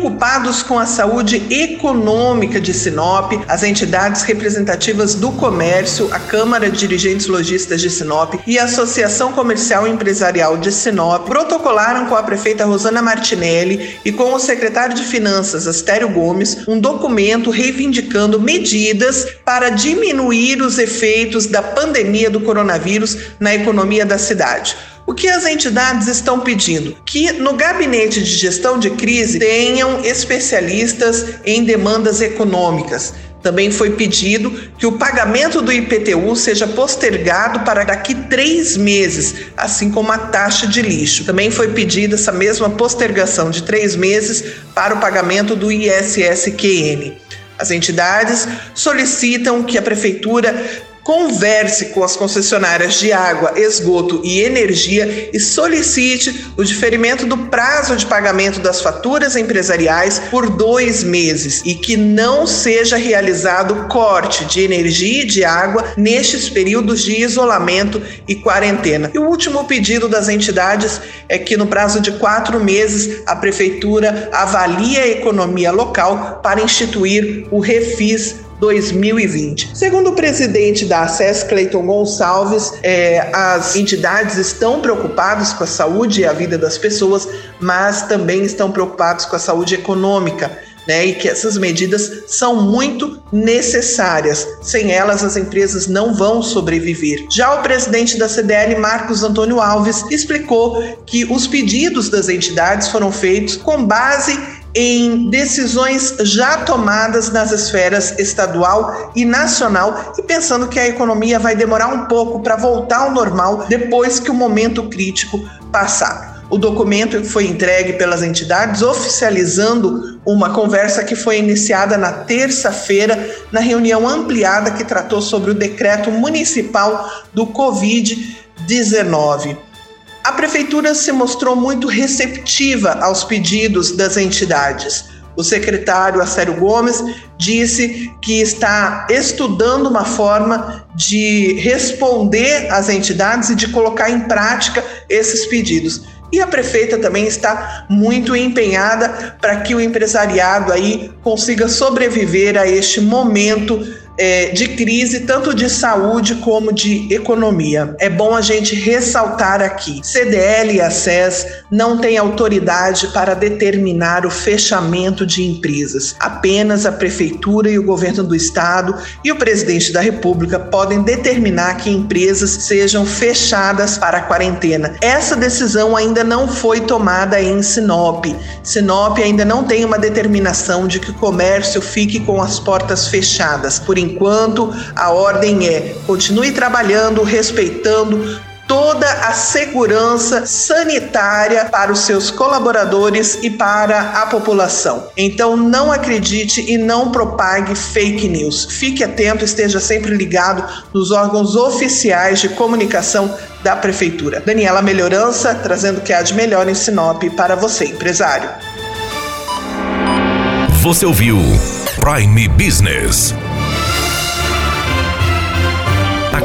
Preocupados com a saúde econômica de Sinop, as entidades representativas do comércio, a Câmara de Dirigentes Logistas de Sinop e a Associação Comercial Empresarial de Sinop protocolaram com a prefeita Rosana Martinelli e com o secretário de Finanças, Astério Gomes, um documento reivindicando medidas para diminuir os efeitos da pandemia do coronavírus na economia da cidade. O que as entidades estão pedindo? Que no gabinete de gestão de crise tenham especialistas em demandas econômicas. Também foi pedido que o pagamento do IPTU seja postergado para daqui três meses, assim como a taxa de lixo. Também foi pedida essa mesma postergação de três meses para o pagamento do ISSQN. As entidades solicitam que a Prefeitura Converse com as concessionárias de água, esgoto e energia e solicite o diferimento do prazo de pagamento das faturas empresariais por dois meses e que não seja realizado corte de energia e de água nestes períodos de isolamento e quarentena. E o último pedido das entidades é que, no prazo de quatro meses, a Prefeitura avalie a economia local para instituir o refis 2020. Segundo o presidente da ACES, Cleiton Gonçalves, é, as entidades estão preocupadas com a saúde e a vida das pessoas, mas também estão preocupados com a saúde econômica. Né, e que essas medidas são muito necessárias. Sem elas, as empresas não vão sobreviver. Já o presidente da CDL, Marcos Antônio Alves, explicou que os pedidos das entidades foram feitos com base em decisões já tomadas nas esferas estadual e nacional e pensando que a economia vai demorar um pouco para voltar ao normal depois que o momento crítico passar. O documento foi entregue pelas entidades oficializando uma conversa que foi iniciada na terça-feira na reunião ampliada que tratou sobre o decreto municipal do Covid-19. A prefeitura se mostrou muito receptiva aos pedidos das entidades. O secretário Acério Gomes disse que está estudando uma forma de responder às entidades e de colocar em prática esses pedidos. E a prefeita também está muito empenhada para que o empresariado aí consiga sobreviver a este momento é, de crise, tanto de saúde como de economia. É bom a gente ressaltar aqui: CDL e a SES não têm autoridade para determinar o fechamento de empresas. Apenas a Prefeitura e o governo do Estado e o presidente da República podem determinar que empresas sejam fechadas para a quarentena. Essa decisão ainda não foi tomada em Sinop. Sinop ainda não tem uma determinação de que o comércio fique com as portas fechadas. Por enquanto, a ordem é continue trabalhando, respeitando toda a segurança sanitária para os seus colaboradores e para a população. Então não acredite e não propague fake news. Fique atento, esteja sempre ligado nos órgãos oficiais de comunicação da prefeitura. Daniela Melhorança trazendo o que há de melhor em Sinop para você, empresário. Você ouviu Prime Business